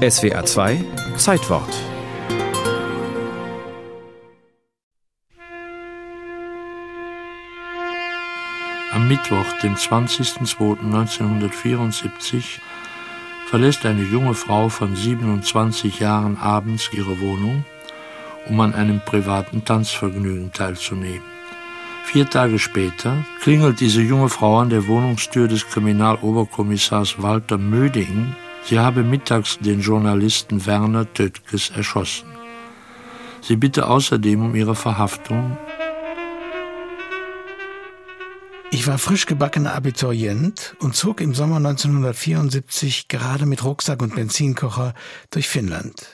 SWA 2 Zeitwort Am Mittwoch, dem 20.02.1974, verlässt eine junge Frau von 27 Jahren abends ihre Wohnung, um an einem privaten Tanzvergnügen teilzunehmen. Vier Tage später klingelt diese junge Frau an der Wohnungstür des Kriminaloberkommissars Walter Möding. Sie habe mittags den Journalisten Werner Tötkes erschossen. Sie bitte außerdem um ihre Verhaftung Ich war frisch gebackener Abiturient und zog im Sommer 1974 gerade mit Rucksack und Benzinkocher durch Finnland.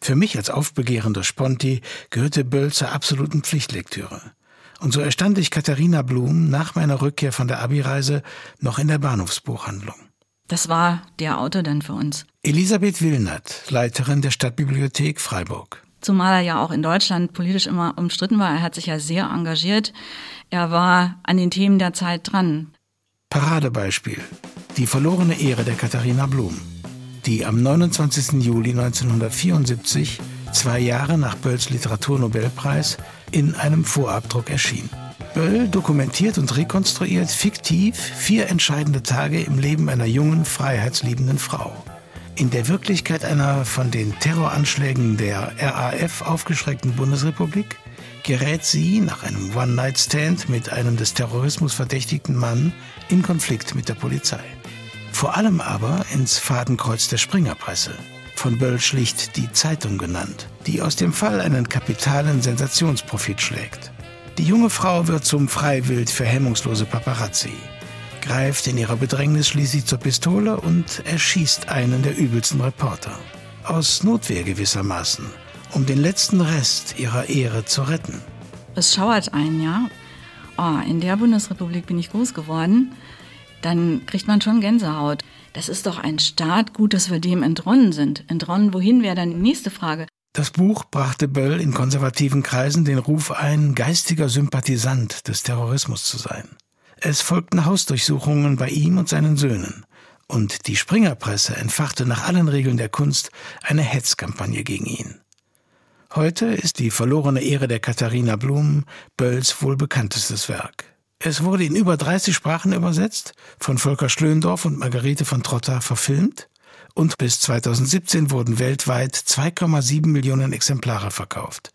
Für mich als aufbegehrender Sponti gehörte Böll zur absoluten Pflichtlektüre. Und so erstand ich Katharina Blum nach meiner Rückkehr von der Abi-Reise noch in der Bahnhofsbuchhandlung. Das war der Autor dann für uns. Elisabeth Willnert, Leiterin der Stadtbibliothek Freiburg. Zumal er ja auch in Deutschland politisch immer umstritten war. Er hat sich ja sehr engagiert. Er war an den Themen der Zeit dran. Paradebeispiel. Die verlorene Ehre der Katharina Blum, die am 29. Juli 1974, zwei Jahre nach Bölls Literaturnobelpreis, in einem Vorabdruck erschien. Böll dokumentiert und rekonstruiert fiktiv vier entscheidende Tage im Leben einer jungen, freiheitsliebenden Frau. In der Wirklichkeit einer von den Terroranschlägen der RAF aufgeschreckten Bundesrepublik gerät sie nach einem One-Night-Stand mit einem des Terrorismus verdächtigten Mann in Konflikt mit der Polizei. Vor allem aber ins Fadenkreuz der Springerpresse, von Böll schlicht die Zeitung genannt, die aus dem Fall einen kapitalen Sensationsprofit schlägt. Die junge Frau wird zum Freiwild für hemmungslose Paparazzi greift in ihrer Bedrängnis schließlich zur Pistole und erschießt einen der übelsten Reporter. Aus Notwehr gewissermaßen, um den letzten Rest ihrer Ehre zu retten. Es schauert einen, ja. Oh, in der Bundesrepublik bin ich groß geworden. Dann kriegt man schon Gänsehaut. Das ist doch ein Staat, gut, dass wir dem entronnen sind. Entronnen, wohin wäre dann die nächste Frage? Das Buch brachte Böll in konservativen Kreisen den Ruf ein, geistiger Sympathisant des Terrorismus zu sein. Es folgten Hausdurchsuchungen bei ihm und seinen Söhnen. Und die Springerpresse entfachte nach allen Regeln der Kunst eine Hetzkampagne gegen ihn. Heute ist die verlorene Ehre der Katharina Blum Bölls wohl bekanntestes Werk. Es wurde in über 30 Sprachen übersetzt, von Volker Schlöndorff und Margarete von Trotta verfilmt und bis 2017 wurden weltweit 2,7 Millionen Exemplare verkauft.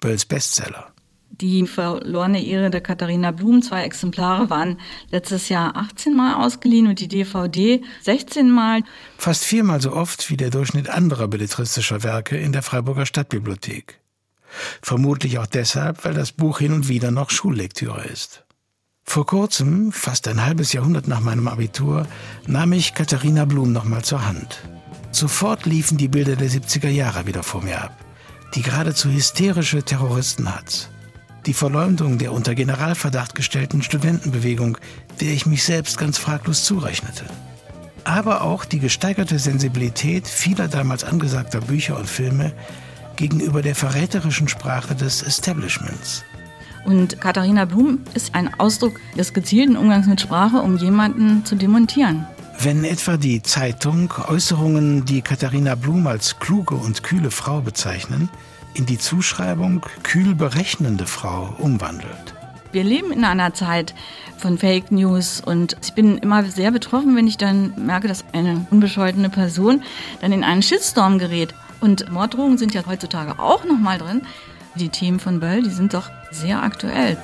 Bölls Bestseller. Die verlorene Ehre der Katharina Blum, zwei Exemplare, waren letztes Jahr 18 Mal ausgeliehen und die DVD 16 Mal. Fast viermal so oft wie der Durchschnitt anderer belletristischer Werke in der Freiburger Stadtbibliothek. Vermutlich auch deshalb, weil das Buch hin und wieder noch Schullektüre ist. Vor kurzem, fast ein halbes Jahrhundert nach meinem Abitur, nahm ich Katharina Blum nochmal zur Hand. Sofort liefen die Bilder der 70er Jahre wieder vor mir ab. Die geradezu hysterische Terroristenhatz die Verleumdung der unter Generalverdacht gestellten Studentenbewegung, der ich mich selbst ganz fraglos zurechnete. Aber auch die gesteigerte Sensibilität vieler damals angesagter Bücher und Filme gegenüber der verräterischen Sprache des Establishments. Und Katharina Blum ist ein Ausdruck des gezielten Umgangs mit Sprache, um jemanden zu demontieren. Wenn etwa die Zeitung Äußerungen, die Katharina Blum als kluge und kühle Frau bezeichnen, in die Zuschreibung kühl berechnende Frau umwandelt. Wir leben in einer Zeit von Fake News und ich bin immer sehr betroffen, wenn ich dann merke, dass eine unbescholtene Person dann in einen Shitstorm gerät. Und Morddrohungen sind ja heutzutage auch noch mal drin. Die Themen von Böll, die sind doch sehr aktuell.